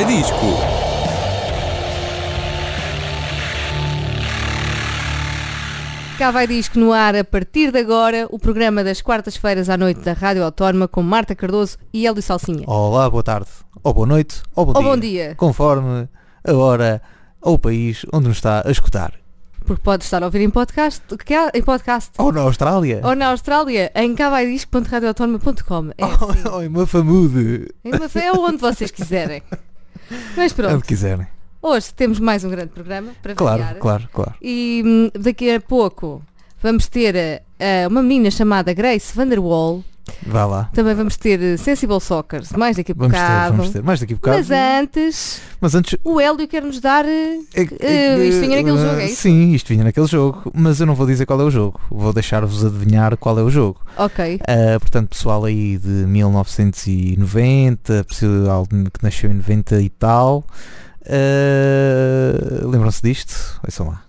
vai disco. Cá vai disco no ar a partir de agora o programa das quartas-feiras à noite da Rádio Autónoma com Marta Cardoso e Hélio Salsinha. Olá, boa tarde, ou boa noite, ou bom Ou dia. bom dia, Conforme a hora ou o país onde nos está a escutar. porque pode estar a ouvir em podcast, que há- em podcast. Ou na Austrália. Ou na Austrália, em cavaidisco.radioautónoma.com. É assim. Ou em Mafamude. Em uma- É onde vocês quiserem. Mas pronto, quiserem. hoje temos mais um grande programa para Claro, variar. claro, claro. E hum, daqui a pouco vamos ter eh, uma menina chamada Grace Vanderwall. Vá lá. Também vamos ter eh, Sensible Soccer, mais daqui a Vamos ter, vamos ter. Mais daqui a bocado. Mas antes, Mas antes. o Hélio quer nos dar. eh, é- Eh, é- isto vinha naquele jogo, é isso? Sim, isto vinha naquele jogo. Mas eu não vou dizer qual é o jogo. Vou deixar-vos adivinhar qual é o jogo. Ok. Ah, portanto, pessoal aí de 1990, pessoal que nasceu em 90 e tal. ah, Lembram-se disto? Ouçam lá.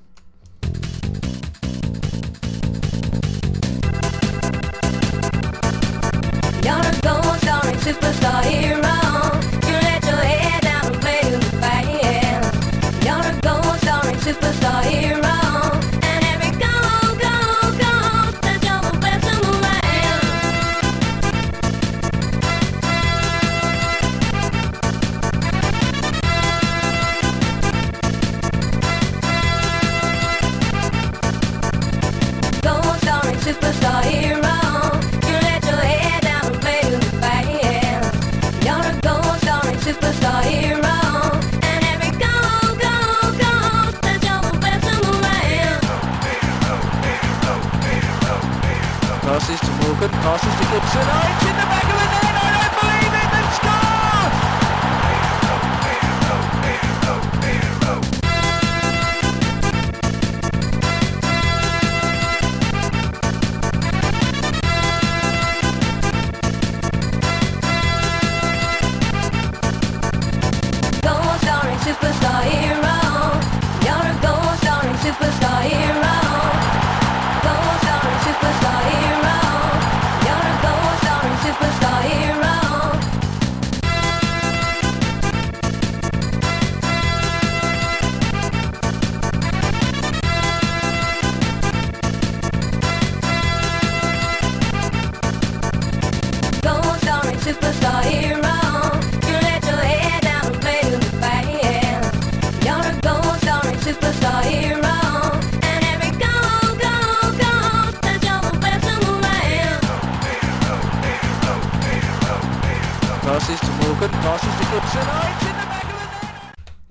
But I the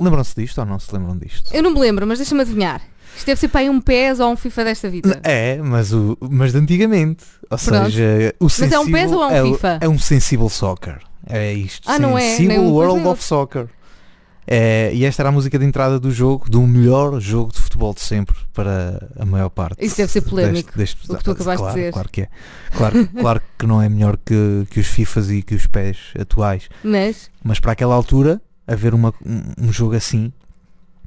Lembram-se disto ou não se lembram disto? Eu não me lembro, mas deixa-me adivinhar. Isto deve ser para aí um PES ou um FIFA desta vida. É, mas, o, mas de antigamente. Ou Pronto. seja, o é um sensível PES ou é um é, FIFA? é um Sensible Soccer. É isto. Ah, não é? Sensible World of. Soccer. É, e esta era a música de entrada do jogo, do melhor jogo de futebol de sempre para a maior parte. Isso deve ser polémico, deste- deste- o que tu acabaste de claro, dizer. Claro que é. Claro, claro que não é melhor que, que os FIFAs e que os pés atuais. Mas. Mas para aquela altura, haver uma, um, jogo assim.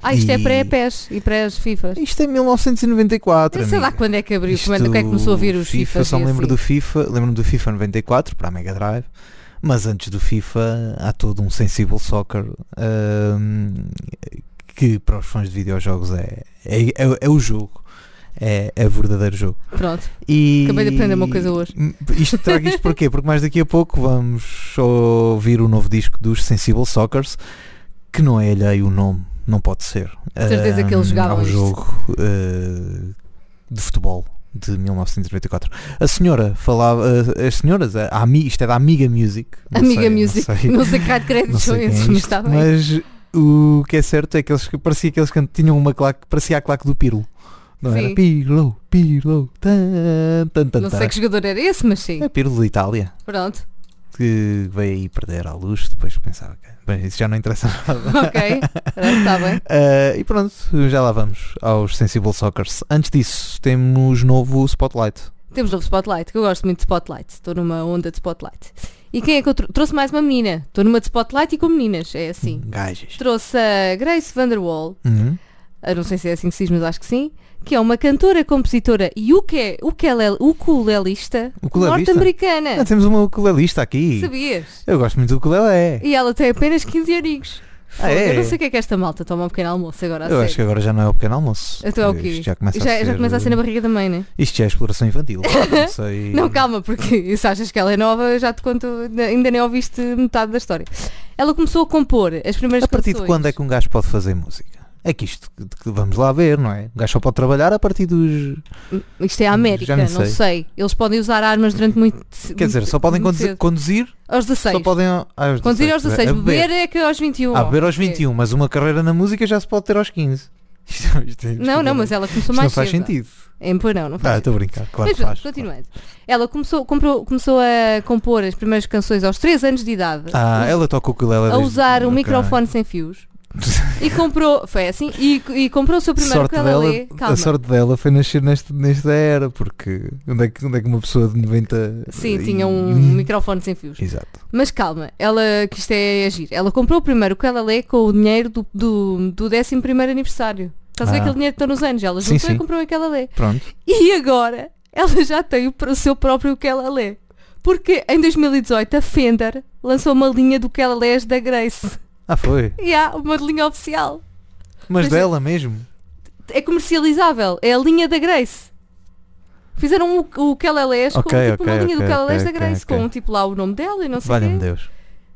Ah, isto é E- pré-PES e pré-FIFAs. Isto é 1994. Eu sei lá amiga. quando é que abriu, Isto, quando é que começou a vir os FIFA, FIFAs. só me lembro assim. do FIFA, lembro-me do FIFA 94 para a Mega Drive, mas antes do FIFA há todo um Sensible Soccer ahm, que para os fãs de videojogos é, é, é, é o jogo. É, é verdadeiro jogo. Pronto. E Acabei de aprender uma coisa hoje. Isto trago isto porquê? Porque mais daqui a pouco vamos ouvir o novo disco dos Sensible Soccers, que não é alheio o nome, não pode ser. De certeza que eles jogavam ao jogo eh, de futebol de 1994. A senhora falava, eh, as senhoras, a, Ami- isto é da Amiga Music. não Amiga sei- não Music. sei- Não sei que raio de créditos não são quem esses, é mas está bem. mas o que é certo é que eles parecia que eles tinham uma claque, parecia a claque do Pirlo. Não Sim. era Pirlo, Pirlo, tan, tan, tan, Não sei que jogador era esse, mas sim. É Pirlo de Itália, Pronto. que veio aí perder à luz, depois pensava que. Bem, isso já não interessa nada. Ok. Está bem. Eh, e pronto, já lá vamos aos Sensible Soccers. Antes disso, temos novo Spotlight. Temos novo Spotlight, que eu gosto muito de Spotlight. Estou numa onda de Spotlight. E quem é que eu trou- trouxe mais uma menina? Estou numa de Spotlight e com meninas, é assim. Gajas. Trouxe a Grace Vanderwall, Uhum. eu não sei se é assim que se diz, mas acho que sim, que é uma cantora, compositora e uke, ukulele, ukulelista Ukulelista? norte-americana. Ah, temos uma ukulelista aqui. Sabias? Eu gosto muito do ukulele. E ela tem apenas 15 aninhos. Fogo, é? Eu não sei o que é que esta malta toma um pequeno almoço agora. Eu acho sério. que agora já não é o pequeno almoço. Então é o quê? Já começa, já, a, ser, já começa a ser na barriga da mãe, né? Isto já é exploração infantil. não. Não, calma, porque se achas que ela é nova, eu já te conto, ainda nem ouviste metade da história. Ela começou a compor as primeiras A partir de canções. quando é que um gajo pode fazer música? É que isto, que vamos lá ver, não é? Um gajo só pode trabalhar a partir dos. Isto é a América, Já nem não sei. sei. Eles podem usar armas durante muito Quer dizer, só podem conduzir, cedo. conduzir Aos 16. só podem. Ah, aos Conduzir aos 16. A Beber é que aos 21. Ah, beber aos É. 21, mas uma carreira na música já se pode ter aos 15. Isto, isto, isto, Não, não, mas ela começou isto mais não faz cedo. sentido. É, pois não, não faz Ah, estou a brincar, claro Mas faz. continuando. Ela começou, comprou- começou a compor as primeiras canções aos 3 anos de idade. Ah, ela toca o ukulele a usar um microfone sem fios. E comprou, foi assim, e, e comprou o seu primeiro sorte dela. Calma. a sorte dela foi nascer neste, nesta era, porque onde é, que, onde é que uma pessoa de 90. Sim, e- tinha um microfone sem fios. Exato. Mas calma, ela, que isto é agir. Ela comprou primeiro o ukulele com o dinheiro do, do, do 11 aniversário. Estás a ver Ah. aquele dinheiro que estão nos anos? Ela juntou sim. e comprou o ukulele. Pronto. E agora ela já tem o, o seu próprio ukulele. Porque em 2018 a Fender lançou uma linha do ukulelés da Grace. Ah, foi. E há uma linha oficial. Mas Mas- dela mesmo. É comercializável. É a linha da Grace. Fizeram o, o ukulelés Ok, com tipo, uma ok, linha do ok, ukulelés ok, da Grace. Com tipo lá o nome dela e não sei o Valha-me. Deus.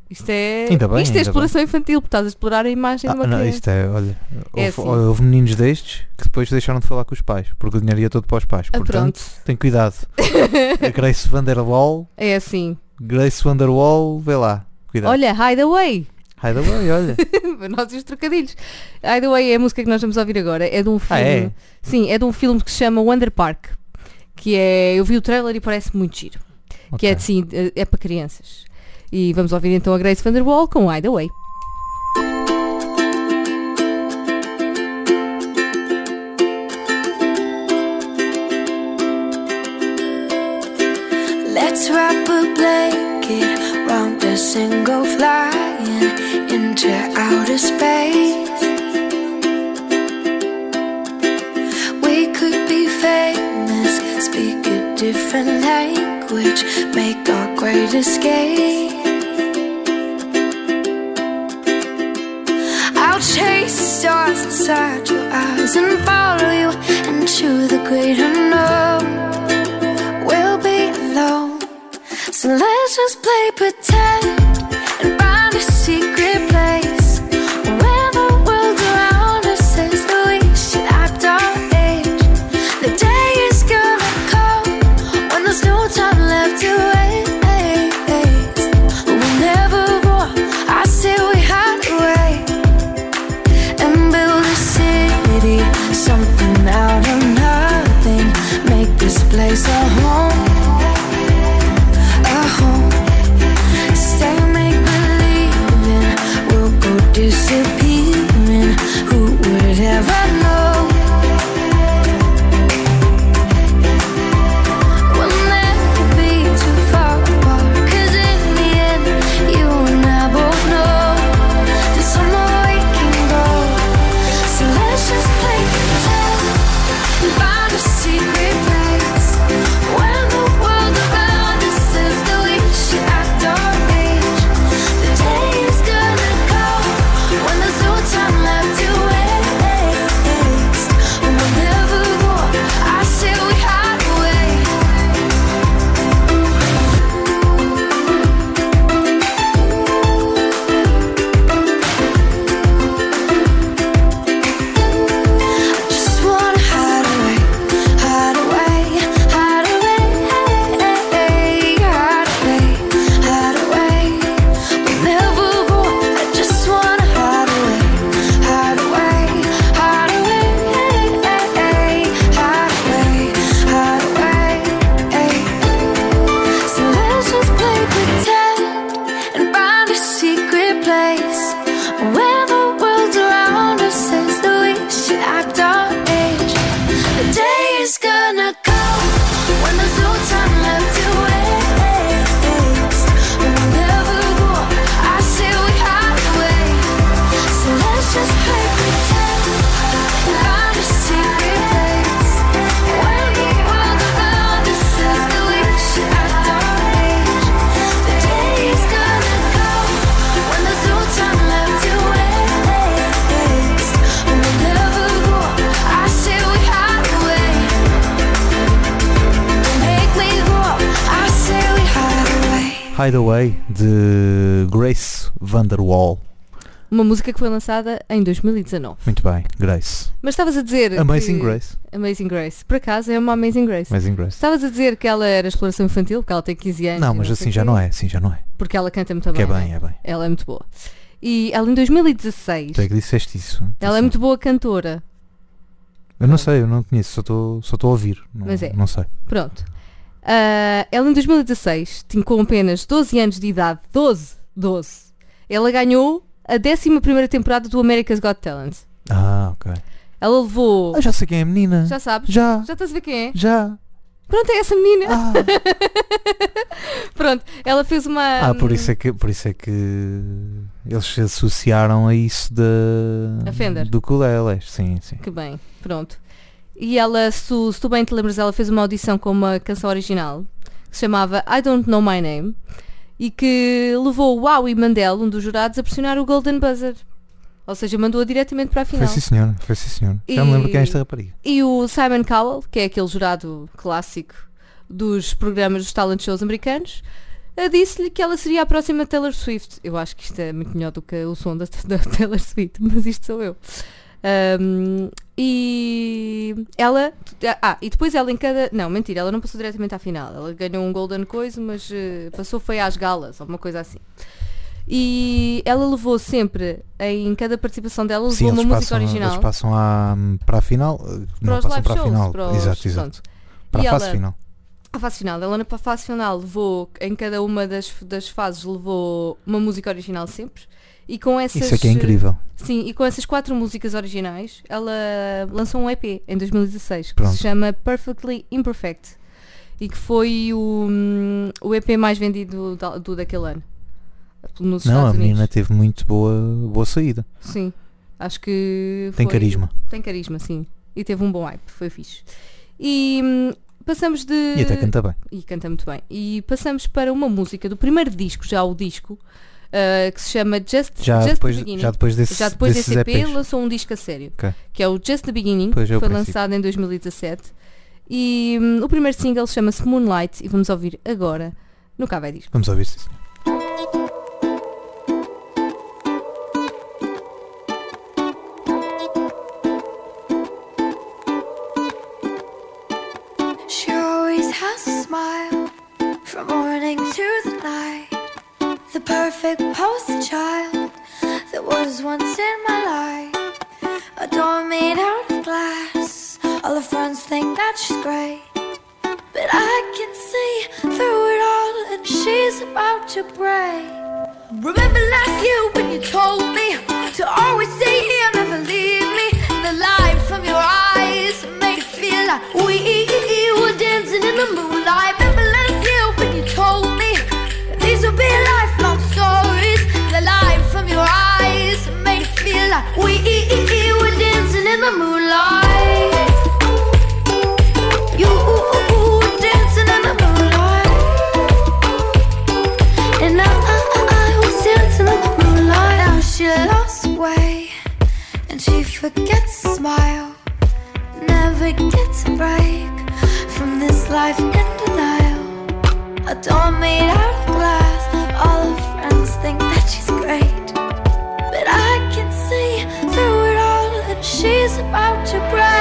Isto é, Ainda bem, isto é exploração infantil, porque estás a explorar a imagem Ah, de uma não, criança. isto é, olha, É houve, assim. houve meninos destes que depois deixaram de falar com os pais, porque o dinheiro ia todo para os pais. Ah, Portanto, pronto. tem cuidado. A Grace Vanderwall, É assim. Grace Vanderwall, vê lá. Cuidado. Olha, Hideaway. Hideaway, olha. nós e os trocadilhos. Hideaway é a música que nós vamos ouvir agora. É de um filme. Ah, é? Sim, é de um filme que se chama Wonder Park. Que é. Eu vi o trailer e parece muito giro. Que é assim, é para crianças. E vamos ouvir então a Grace Vanderwall com Hideaway. Let's wrap a blanket into outer space. We could be famous, speak a different language, make our great escape. I'll chase stars inside your eyes and follow you into the great unknown we'll be alone. So let's just play pretend disappear. By the Way de Grace Vanderwall. Uma música que foi lançada em 2019. Muito bem, Grace. Mas estavas a dizer. Amazing que- Grace. Amazing Grace. Por acaso é uma Amazing Grace. Amazing Grace. Estavas a dizer que ela era exploração infantil, porque ela tem 15 anos. Não, mas sei assim já não é, assim já não é. Porque ela canta muito Que é bem. bem, né? é bem. Ela é muito boa. E ela em 2016, Tu é que disseste isso. ela é muito boa cantora. Eu não sei, eu não conheço, só estou só a ouvir. Não, Mas é. não sei. Pronto. Ah, ela em 2016, tinha com apenas 12 anos de idade, 12, 12, ela ganhou a 11 temporada do America's Got Talent. Ah, ok. Ela levou. Ah, já sei quem é a menina. Já sabes? Já. Já estás a ver quem é? Já. Pronto, é essa menina. Ah, Pronto, ela fez uma. Ah, por isso é que por isso é que eles se associaram a isso da A Fender. do ukulele. Sim, sim. Que bem, pronto. E ela, se tu, se tu bem te lembras, ela fez uma audição com uma canção original que se chamava I Don't Know My Name e que levou o Howie Mandel, um dos jurados, a pressionar o Golden Buzzer. Ou seja, mandou-a diretamente para a final. Foi sim senhor, foi sim senhor. Já me lembro quem é esta rapariga. E o Simon Cowell, que é aquele jurado clássico dos programas dos talent shows americanos, eh, disse-lhe que ela seria a próxima Taylor Swift. Eu acho que isto é muito melhor do que o som da, da Taylor Swift, mas isto sou eu. Ahm, e ela. Ah, e depois ela em cada. Não, mentira, ela não passou diretamente à final. Ela ganhou um Golden Coisa, mas eh, passou foi às galas, alguma coisa assim. E ela levou sempre, em cada participação dela, levou Sim, uma música passam, original. eles passam à, para a final. eh, para não os passam live para a shows, final. para os- exato, exato. pronto. Para E a fase ela- final. A fase final, ela na fase final levou, em cada uma das, das fases levou uma música original sempre. E com essas. Isso é que é incrível. Sim, e com essas quatro músicas originais, ela lançou um EP em 2016 que Pronto. se chama Perfectly Imperfect e que foi o, hum, o EP mais vendido da- do, daquele ano. Nos Não, a Estados menina Unidos. teve muito boa, boa saída. Sim, acho que. Tem foi- carisma. Tem carisma, sim. E teve um bom hype, foi fixe. E hum, passamos de. E até canta bem. E canta muito bem. E passamos para uma música do primeiro disco, já o disco, ah, que se chama Just, Já Just depois, the Beginning. já depois, desse, Já depois desse EP EPs. lançou um disco a sério, Ok. que é o Just the Beginning, Pois que foi lançado em 2017. E hum, o primeiro single chama-se Moonlight e vamos ouvir agora no Cava Disco. Vamos ouvir isso. She always has a smile from morning to. The perfect poster child that was once in my life. A door made out of glass. All her friends think that she's great. But I can see through it all, and she's about to break. Remember last year when you told me to always stay here, never leave me. The light from your eyes made it feel like we were dancing in the moonlight. Remember last year when you told me these would be lifelong All her friends think that she's great, about to break.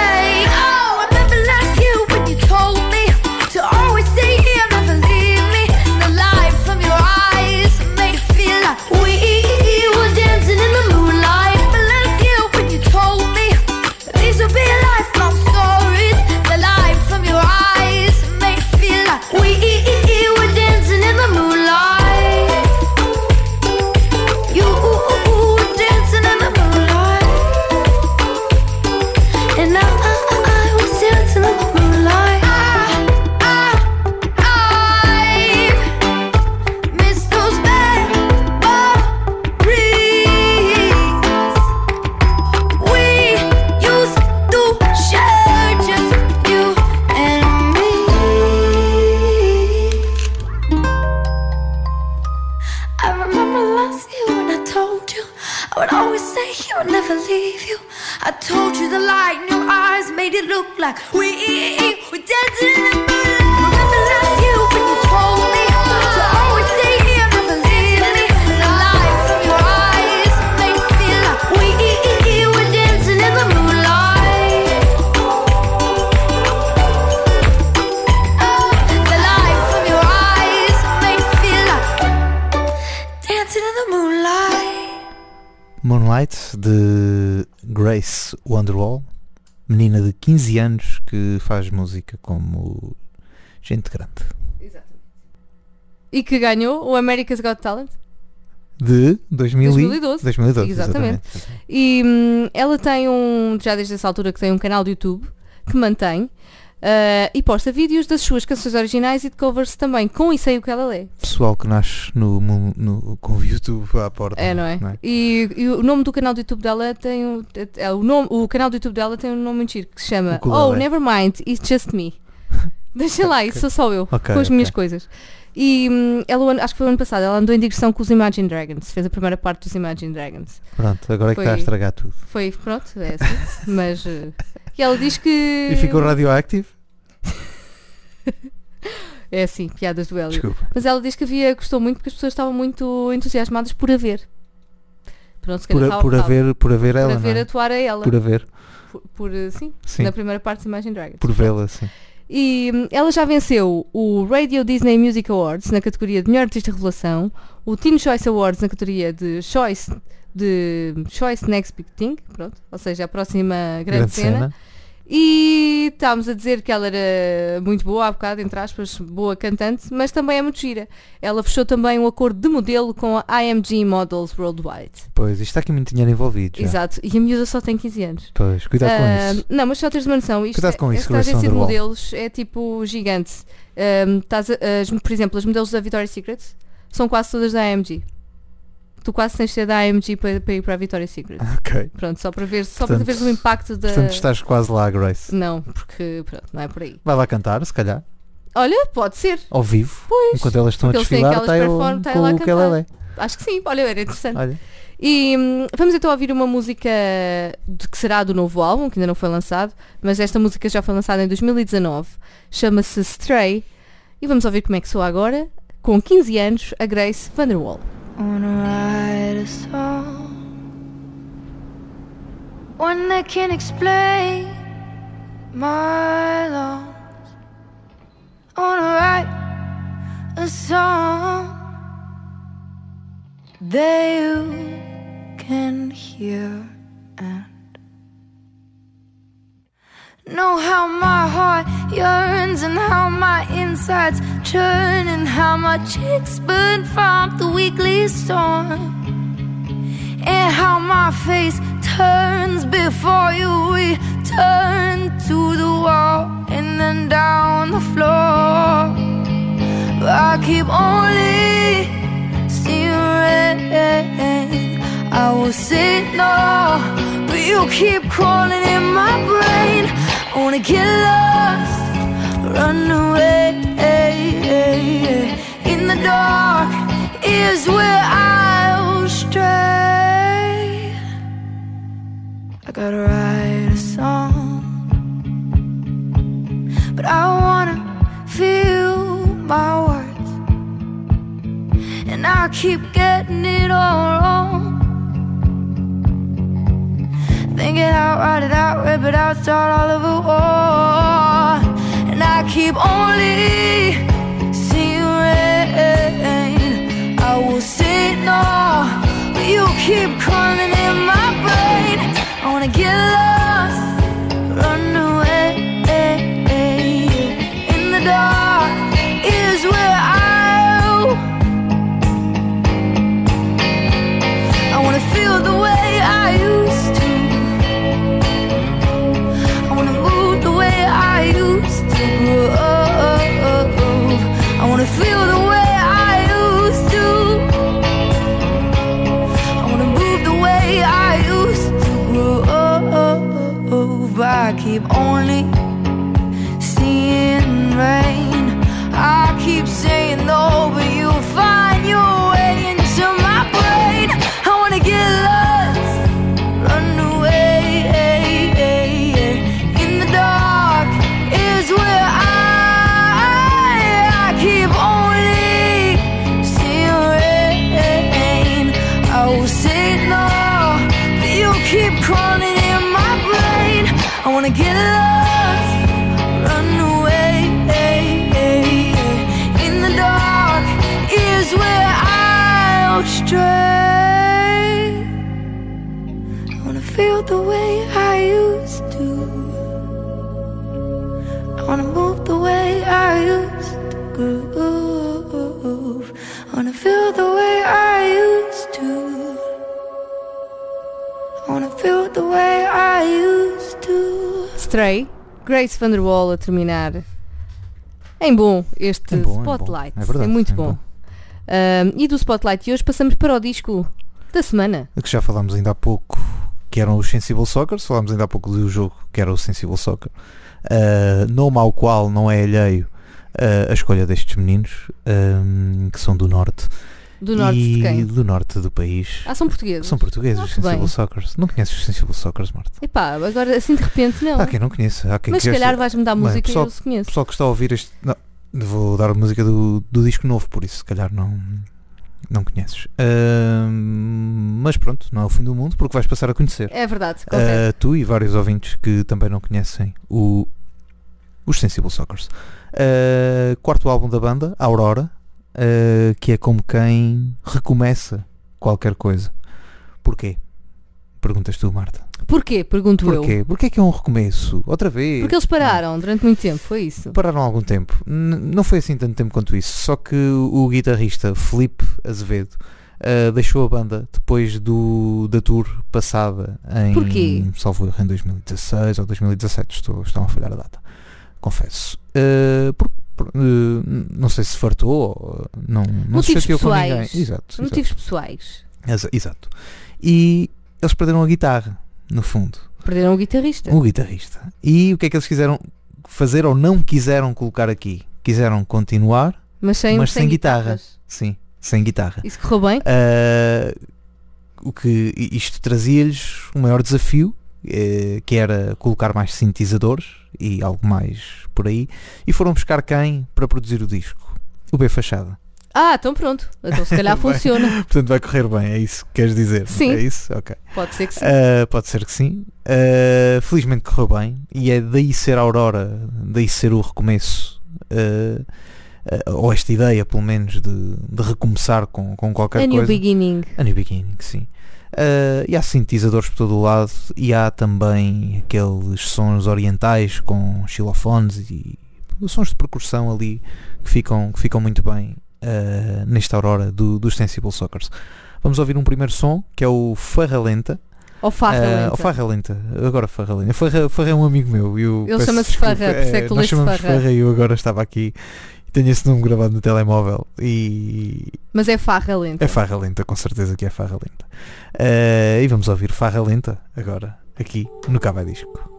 Light de Grace Wonderwall, menina de 15 anos que faz música como gente grande. E que ganhou o America's Got Talent. De 2000 e- 2012. 2012. Exatamente. E hum, ela tem um, já desde essa altura que tem um canal de YouTube que mantém ah, e posta vídeos das suas canções originais e de covers também, com e sem o que ela lê. Pessoal que nasce no, mu- no- com o YouTube à porta. É, não é? E, e o nome do canal do YouTube dela tem um, é, o, nome, o canal do YouTube dela tem um nome muito giro que se chama O. Oh, never mind, it's just me. Deixa lá, isso sou só eu, Ok, com as ok. minhas coisas. E hum, ela, acho que foi o ano passado, ela andou em digressão com os Imagine Dragons, fez a primeira parte dos Imagine Dragons. Pronto, agora é que está a estragar tudo. Foi, pronto, é assim. Mas. eh, e ela diz que. E ficou radioactive? É assim, piadas do Hélio. Desculpa. Mas ela diz que havia, gostou muito porque as pessoas estavam muito entusiasmadas por a ver. Pronto, se Por, a- por, tal. haver, por haver por ela, a ver é? atuar a ela. Por haver, Por, por, eh, sim, sim. na primeira parte de Imagine Dragons. Por vê-la, sim. E hum, ela já venceu o Radio Disney Music Awards na categoria de Melhor Artista Revelação, o Teen Choice Awards na categoria de Choice de Choice Next Big Thing, pronto, ou seja, a próxima grande, cena. E estávamos a dizer que ela era muito boa, há bocado, entre aspas, boa cantante, mas também é muito gira. Ela fechou também um acordo de modelo com a IMG Models Worldwide. Pois, isto está aqui muito dinheiro envolvido. Já. Exato, e a miúda só tem 15 anos. Pois, cuidado Ah, com isso. Não, mas só teres uma noção. Isto Cuidado com isso, esta agência de modelos é tipo gigante. Ahm, estás a- as- por exemplo, as modelos da Victoria's Secret são quase todas da AMG. Tu quase tens de ser da AMG para, para ir para a Victoria's Secret. Ok. Pronto, só para ver, só Portanto- para veres o impacto da. Portanto, estás quase lá, Grace. Não, porque pronto, não é por aí. Vai lá cantar, se calhar, Olha, pode ser. ao vivo. Enquanto elas estão a desfilar, está eu está com o que ela é. Acho que sim, olha, era interessante. Olha, E hum, vamos então ouvir uma música de que será do novo álbum, que ainda não foi lançado, mas esta música já foi lançada em 2019, chama-se Stray, e vamos ouvir como é que soa agora, com 15 anos, a Grace Vanderwall. Wanna write a song, one that can explain my loss. I wanna write a song that you can hear and know how my heart yearns and how my insides churn and how my cheeks burn from the weekly storm. And how my face turns before you return to the wall and then down the floor. But I keep only seeing rain I will say no but you keep crawling in my brain I wanna get lost run away. In the dark is where I'll stray. I gotta write a song but I wanna feel my words. And I keep getting it all wrong Thinking out, write it out, rip it out, start all over war. And I keep only seeing rain. I will say no, but you keep calling in my brain. I wanna get lost, run away. In the dark Grace Vanderwall a terminar em bom este É bom, é bom. Spotlight. É verdade, muito é bom. bom. E do Spotlight de hoje passamos para o disco da semana. que já falámos ainda há pouco, que eram os Sensible Soccer, falámos ainda há pouco do jogo que era o Sensible Soccer, uh, nome ao qual não é alheio uh, a escolha destes meninos, um, que são do norte, Do norte e de quem? do norte do país. Ah, são portugueses. São portugueses, os. Sensible Soccer. Não conheces os Sensible Soccer, Marta? Epá, agora assim de repente não. Há quem não conheça. Há quem Mas se calhar vais-me dar música pessoal- e eu se conheço. O pessoal que está a ouvir este. Não, vou dar a música do, do disco novo, por isso se calhar não, não conheces. Ahm, mas pronto, não é o fim do mundo, porque vais passar a conhecer. É verdade. Ah, tu e vários ouvintes que também não conhecem o, os Sensible Soccers. Ah, quarto álbum da banda, Aurora, ah, que é como quem recomeça qualquer coisa. Porquê? Perguntas tu, Marta. Porquê? Pergunto eu. Porquê? Porquê que é um recomeço? Outra vez? Porque eles pararam durante muito tempo, foi isso. Pararam algum tempo. N- não foi assim tanto tempo quanto isso. Só que o guitarrista Felipe Azevedo ah, deixou a banda depois do, da tour passada em. Porquê? Salvo em 2016 ou 2017. Estou, estão a falhar a data. Confesso. Ah, não sei se fartou ou não, não se chateou com ninguém. pessoais. Exato. exato. Motivos pessoais. Exa- exato. E eles perderam a guitarra, no fundo. Perderam o guitarrista. O guitarrista. E o que é que eles quiseram fazer ou não quiseram colocar aqui? Quiseram continuar, Mas sem, mas sem guitarra. guitarras. sim, sem guitarra. Isso correu bem? Ah, o que isto trazia-lhes um maior desafio, eh, que era colocar mais sintetizadores e algo mais por aí. E foram buscar quem para produzir o disco? O B Fachada. Ah, então pronto. Então se calhar funciona. Portanto, vai correr bem, é isso que queres dizer? Sim. É isso? Ok. Pode ser que sim. Uh, pode ser que sim. Uh, felizmente correu bem. E é daí ser a Aurora, daí ser o recomeço. uh, ou esta ideia, pelo menos, de, de recomeçar com, com qualquer A new coisa. beginning. A New Beginning, sim. Uh, e há sintetizadores por todo o lado. E há também aqueles sons orientais com xilofones e sons de percussão ali que ficam, que ficam muito bem uh, nesta Aurora do, dos Sensible Soccers. Vamos ouvir um primeiro som que é o Farra Lenta. Ou farra Ah, lenta. ou Farra Lenta, agora Farra Lenta. Farra, Farra é um amigo meu. e Eu Ele chama-se. Farra, por isso é que chamamos Farra. Farra e eu agora estava aqui tenho esse nome gravado no telemóvel e Mas é farra lenta. é Farra Lenta, com certeza que é Farra Lenta. Ah, e vamos ouvir Farra Lenta agora, aqui no Cava Disco.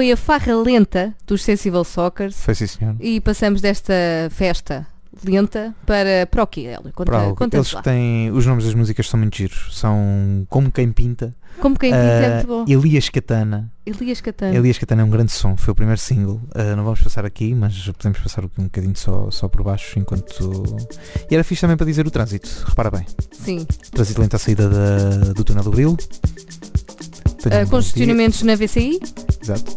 Foi a farra lenta dos Sensible Soccers Foi sim, senhor. e passamos desta festa lenta para, para o quê, Hélio? Conta, Para conta-nos Eles lá. têm. Os nomes das músicas são muito giros. São como quem pinta. Como quem pinta é Ah, muito bom. Elias Catana. Elias Catano. Elias Catana é um grande som. Foi o primeiro single. Ah, não vamos passar aqui, mas podemos passar um bocadinho só, só por baixo enquanto. E era fixe também para dizer o trânsito. Repara bem. Sim. Trânsito lento à saída da- do túnel do Grilo. Bom congestionamentos na VCI. Exato.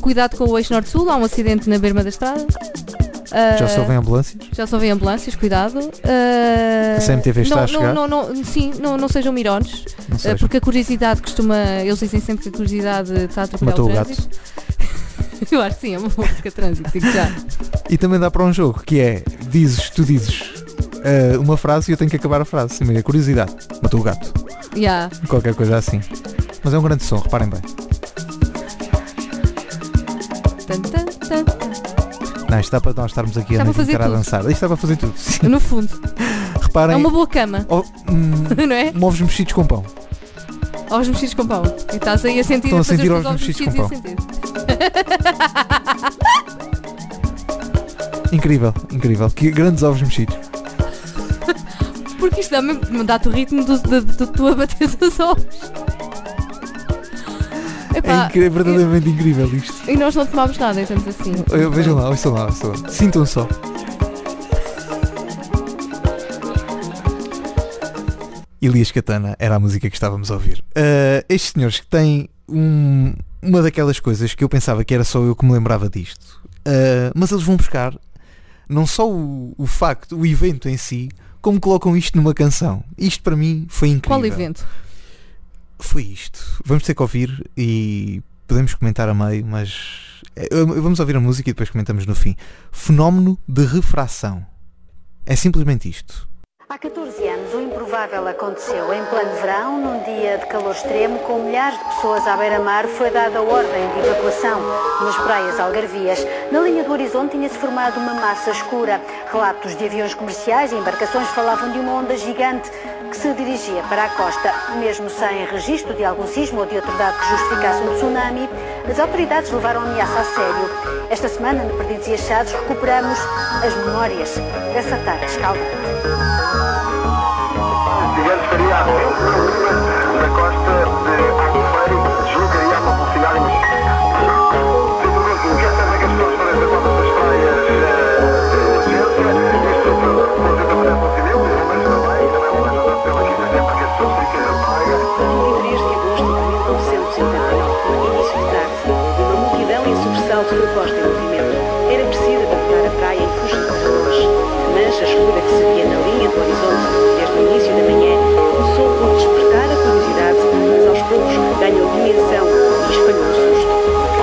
Cuidado com o eixo norte-sul, há um acidente na berma da estrada. Ah, Já se ouvem ambulâncias. já só vem ambulâncias, cuidado. Ah, A CMTV está não, a chegar? Não, não, não, sim, não, não sejam mirones, Não porque a curiosidade costuma. Eles dizem sempre que a curiosidade está a atrapalhar Matou o o gato. trânsito. Eu acho que sim, é uma música trânsito, digo já. E também dá para um jogo que é dizes, tu dizes uma frase e eu tenho que acabar a frase. Sim, curiosidade. Matou o gato. Yeah. Qualquer coisa assim. Mas é um grande som, reparem bem. Não, isto dá para nós estarmos aqui a fazer a dançar. Isto está para fazer tudo. No fundo, Reparem. é uma boa cama, Oh, hum, não é? ovos mexidos com pão. Aos mexidos com pão. E estás aí a sentir Estão a sentir os ovos mexidos a com sentir. Incrível, incrível. Que grandes ovos mexidos. Porque isto dá-me dá-te o ritmo do, do, do, tu a bater os ovos. É, Epá, incri- é verdadeiramente incrível isto. E nós não tomámos nada, estamos assim. Vejam lá, ouçam lá, ouçam lá. Sintam só. Elias Catana era a música que estávamos a ouvir. Ah, estes senhores que têm um- uma daquelas coisas que eu pensava que era só eu que me lembrava disto. Ah, mas eles vão buscar não só o, o facto, o evento em si, como colocam isto numa canção. Isto para mim foi incrível. Qual evento? Foi isto. Vamos ter que ouvir e podemos comentar a meio, mas eh, vamos ouvir a música e depois comentamos no fim. Fenómeno de refração. É simplesmente isto. Há 14 anos, improvável aconteceu. Em pleno verão, num dia de calor extremo, com milhares de pessoas à beira-mar, foi dada a ordem de evacuação nas praias algarvias. Na linha do horizonte tinha-se formado uma massa escura. Relatos de aviões comerciais e embarcações falavam de uma onda gigante que se dirigia para a costa. Mesmo sem registro de algum sismo ou de outro dado que justificasse um tsunami, as autoridades levaram a ameaça a sério. Esta semana, no Perdidos e Achados, recuperamos as memórias dessa tarde escaldante. Gigante estaria A escura que se via na linha do horizonte desde o início da manhã começou por despertar a curiosidade, mas aos poucos ganhou dimensão e espalhou o susto.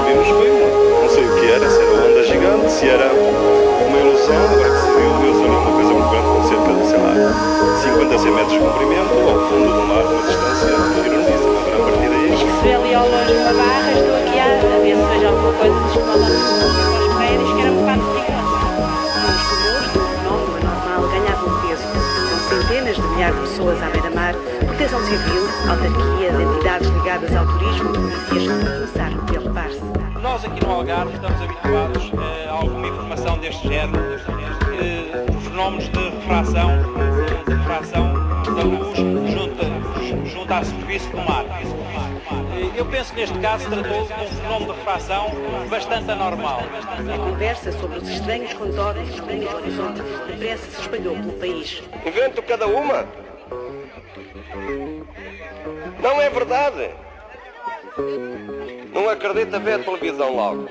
Vimos foi uma, não sei o que era, se era onda gigante, se era uma ilusão, agora que se viu, viu-se ali uma coisa muito grande, com cerca de, sei lá, 50 a 100 metros de comprimento, ao fundo do mar, uma distância. Agora, a partir daí, Se vê ali ao longe uma barra, estou aqui a, ver se vejo alguma coisa de escola aos prédios que era um bocado de pessoas à beira-mar, proteção civil, autarquias, entidades ligadas ao turismo, polícias, começaram a preocupar-se. Nós aqui no Algarve estamos habituados eh, a alguma informação deste género, eh, por fenómenos de refração, de refração da luz junto, junto à superfície do mar. Eu penso que neste caso tratou de um fenómeno de refração bastante anormal. A conversa sobre os estranhos contornos na linha do horizonte depressa se espalhou pelo país. Invento cada uma. Não é verdade. Não acredita ver a televisão logo.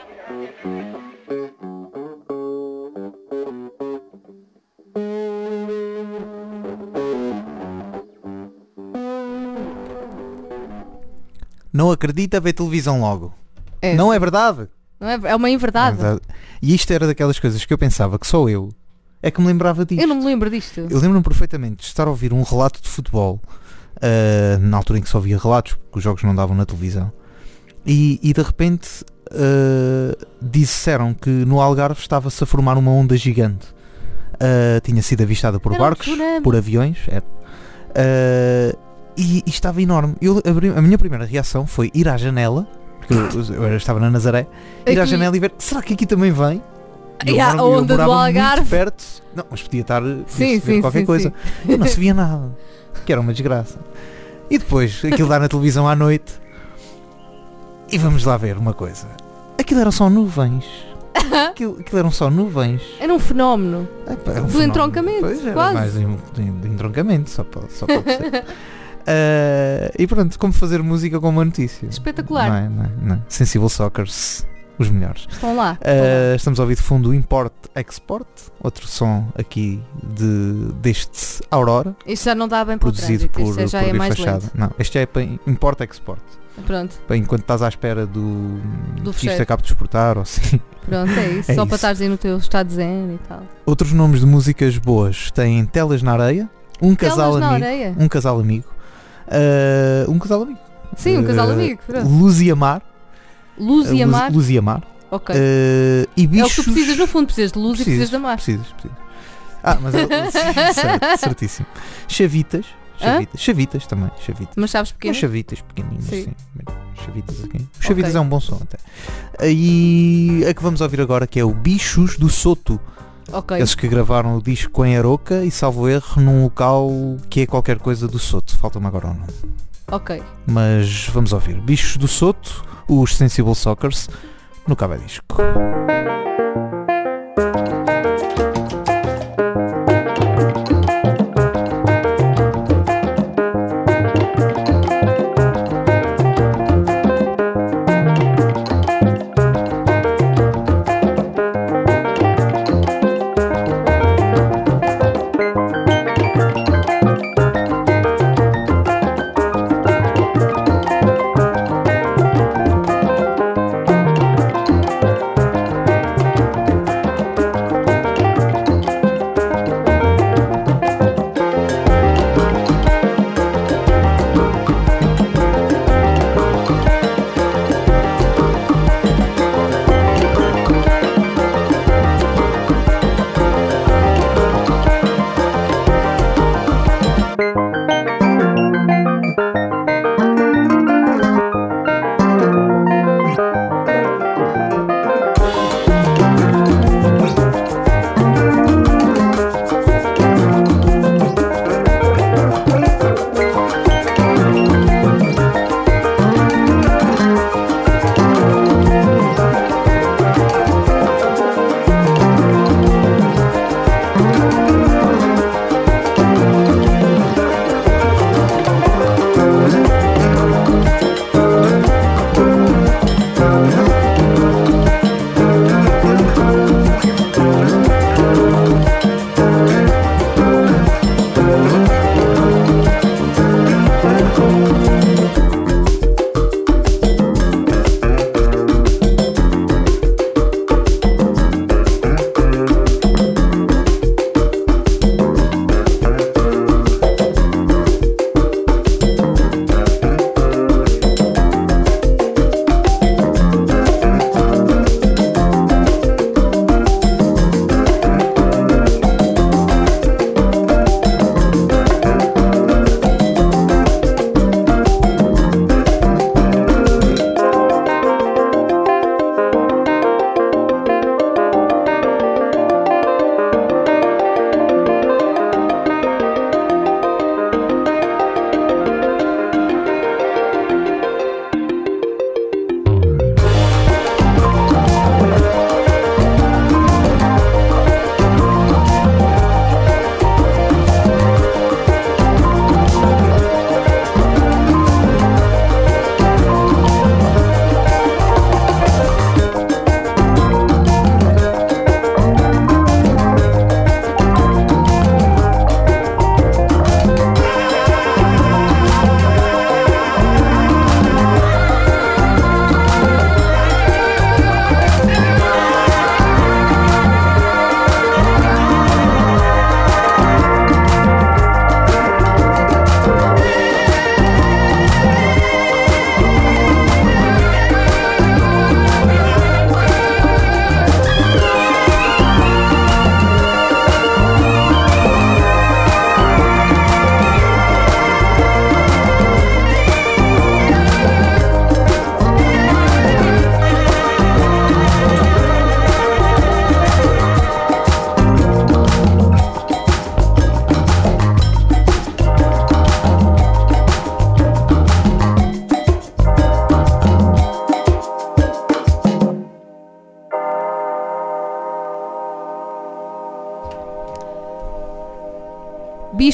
Não acredita ver televisão logo. É, Não é verdade? não é, é uma inverdade. É verdade. E isto era daquelas coisas que eu pensava que só eu é que me lembrava disto. Eu não me lembro disto. Eu lembro-me perfeitamente de estar a ouvir um relato de futebol ah, na altura em que só havia relatos, porque os jogos não davam na televisão, e, e de repente ah, disseram que no Algarve estava-se a formar uma onda gigante. Ah, tinha sido avistada por Era um barcos, tsunami. por aviões, era. E, e estava enorme. Eu abri- a minha primeira reação foi ir à janela Porque eu, eu estava na Nazaré, ir à janela e ver, será que aqui também vem? E eu E a onda do Algarve. Muito perto. Não, mas podia estar Sim, sim, qualquer sim, coisa. E não se via nada. Que era uma desgraça. E depois, aquilo dá na televisão à noite. E vamos lá ver uma coisa. Aquilo eram só nuvens. Aquilo, aquilo eram só nuvens. Era um fenómeno. É um Do fenómeno. entroncamento, Pois, era quase. mais de, de- de entroncamento, só pode, só pode ser. Ah, e pronto, como fazer música com uma notícia. Espetacular. Não é, não é, não é. Sensible Soccers, os melhores. Estão lá. Ah, estamos a ouvir de fundo o Import Export, outro som aqui de, deste Aurora, Isto já não dá bem para produzido trânsito. por, Isto já por é mais Fachada. lento. Não, este é para Import Export. Pronto, Para enquanto estás à espera do, Do que isto acabe de exportar ou assim. pronto, é isso. É Só isso. para estares aí no teu estado zen e tal. Outros nomes de músicas boas têm Telas na Areia, Um Casal Telas Amigo. Um Casal Amigo. Ah, um Casal Amigo. Sim, um casal Ah, amigo. Pronto. Luz e Amar. Luz e Ah, amar. Luz e Amar. Ok. E é o que bichos. tu precisas no fundo. Precisas de luz e precisas de amar. Precisas, precisas. Ah, mas é, certo, certíssimo. Chavitas. Hã? Chavitas, chavitas também. Chavitas. Mas sabes Uns pequeno? chavitas pequeninos, Sim. sim. Chavitas aqui. Chavitas Ok. é um bom som até. E a que vamos ouvir agora que é o Bichos do Soto. Ok. Eles que gravaram o disco em Aroca e salvo erro num local que é qualquer coisa do Soto. Falta-me agora o nome. Ok. Mas vamos ouvir. Bichos do Soto, os Sensible Soccers, no Cabo Disco.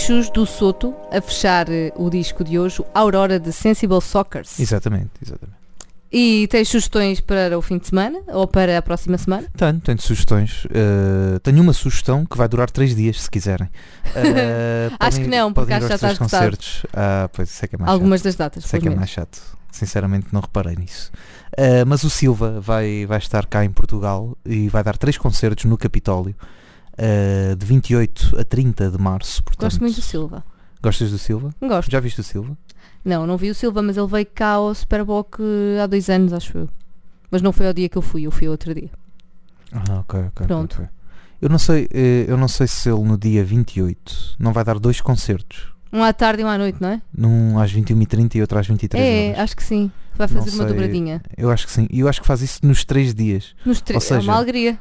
Bichos do Soto, a fechar eh, o disco de hoje, Aurora de Sensible Sockers. Exatamente, exatamente. E tens sugestões para o fim de semana ou para a próxima semana? Tenho, tenho sugestões. Uh, tenho uma sugestão que vai durar três dias, se quiserem. Uh, Acho podem- que não, porque acho que já aos está três esgotado. concertos. Ah, pois, sei que é mais Algumas chato. das datas, Sei que é mais chato. Sinceramente não reparei nisso. Uh, mas o Silva vai, vai estar cá em Portugal e vai dar três concertos no Capitólio. Uh, de 28 a 30 de março. Portanto, Gosto muito do Silva. Gostas do Silva? Gosto. Já viste o Silva? Não, não vi o Silva, mas ele veio cá ao Superboc eh, há dois anos, acho eu. Mas não foi ao dia que eu fui, eu fui outro dia. Ah, ok, ok. Pronto. ok. Eu não sei, eh, eu não sei se ele no dia 28 não vai dar dois concertos. Um à tarde e um à noite, não é? Num às 21h30 e outro às 23 É, horas. acho que sim. Vai Não fazer uma sei. dobradinha. Eu acho que sim. E eu acho que faz isso nos três dias. Nos seja, é uma alegria.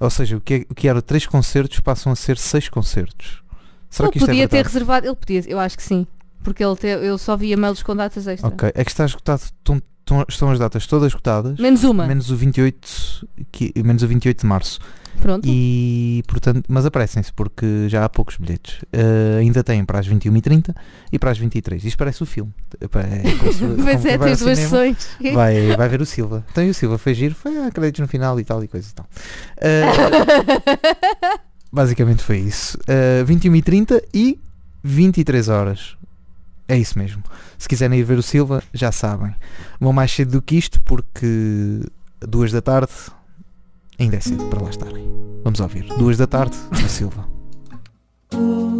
Ou seja, o que, é- o que era três concertos passam a ser seis concertos. Será ele que isto é podia ter verdade? reservado, ele podia, eu acho que sim. Porque ele te- eu só via mails com datas extra. Ok, é que está esgotado, estão, estão- estão as datas todas esgotadas. Menos uma. Menos o 28, que, menos o 28 de março. Pronto. E portanto, mas aparecem-se porque já há poucos bilhetes. Eh, ainda têm para as 21h30 e para as 23 Isto parece o filme. É como se- Pois é, vai tens duas sessões. Vai, vai ver o Silva. Então e o Silva foi giro, foi a créditos no final e tal e coisa e tal. Eh, basicamente foi isso. Eh, 21h30 e 23 horas. É isso mesmo. Se quiserem ir ver o Silva, já sabem. Vão mais cedo do que isto porque duas da tarde ainda é cedo para lá estarem. Vamos ouvir. Duas da tarde, o Silva.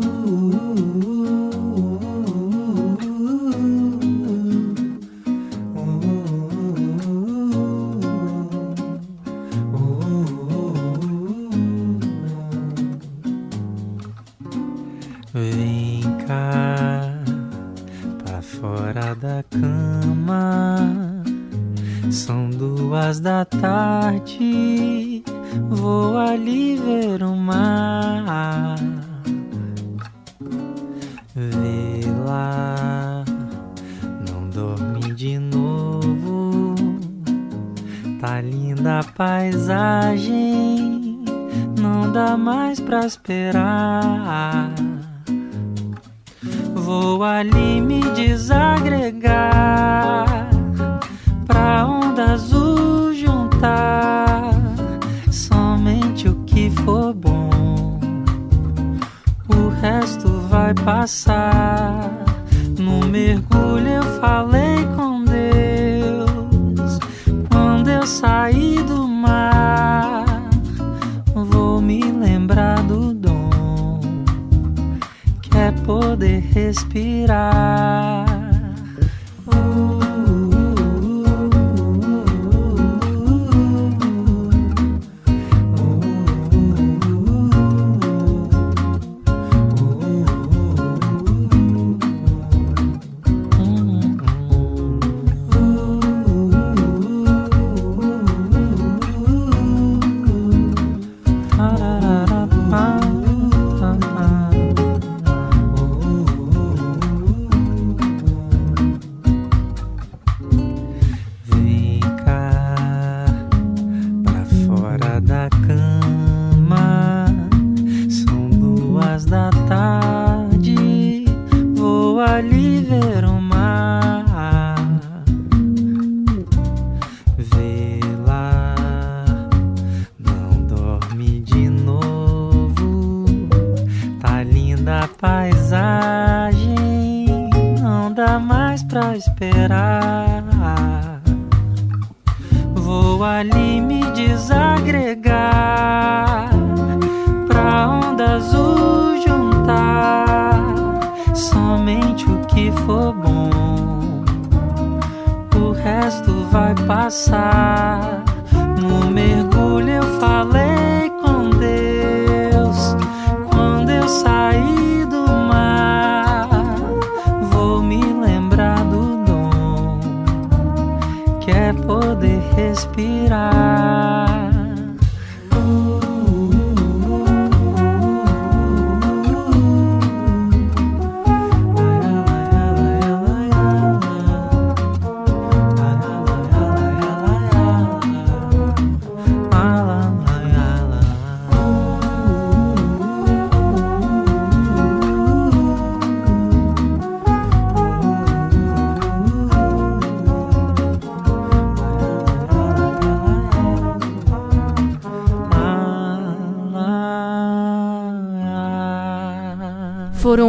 que é poder respirar.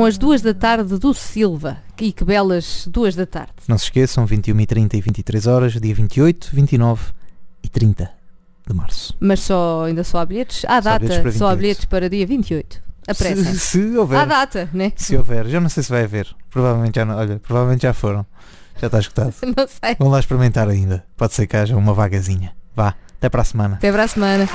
As duas da tarde do Silva. E que belas duas da tarde. Não se esqueçam, 21h30 e 23 horas, dia 28, 29 e 30 de março. Mas só, ainda só há bilhetes? Há Só há data, bilhetes só há 28. bilhetes para dia 28. A pressa. Se, se houver. Há data, né? Se houver, já não sei se vai haver. Provavelmente já não, olha, provavelmente já foram. Já está escutado. Não sei. Vamos lá experimentar ainda. Pode ser que haja uma vagazinha. Vá, até para a semana. Até para a semana.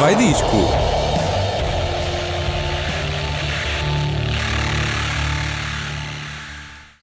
Vai disco.